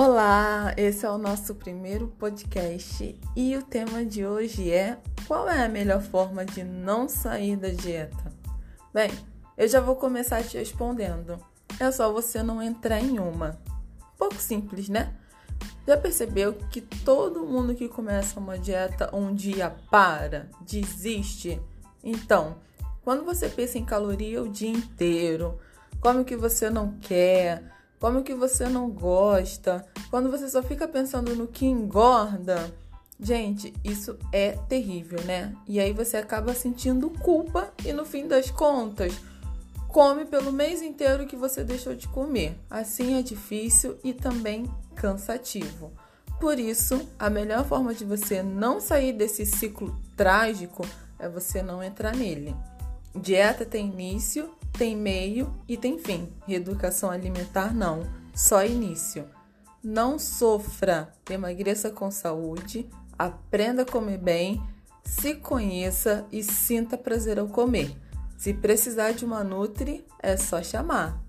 Olá, esse é o nosso primeiro podcast e o tema de hoje é qual é a melhor forma de não sair da dieta? Bem, eu já vou começar te respondendo. É só você não entrar em uma. Pouco simples, né? Já percebeu que todo mundo que começa uma dieta um dia para, desiste? Então, quando você pensa em caloria o dia inteiro, come o que você não quer, come o que você não gosta, quando você só fica pensando no que engorda, gente, isso é terrível, né? E aí você acaba sentindo culpa e no fim das contas, come pelo mês inteiro que você deixou de comer. Assim é difícil e também cansativo. Por isso, a melhor forma de você não sair desse ciclo trágico é você não entrar nele. Dieta tem início, tem meio e tem fim. Reeducação alimentar não, só início. Não sofra, emagreça com saúde, aprenda a comer bem, se conheça e sinta prazer ao comer. Se precisar de uma Nutri, é só chamar.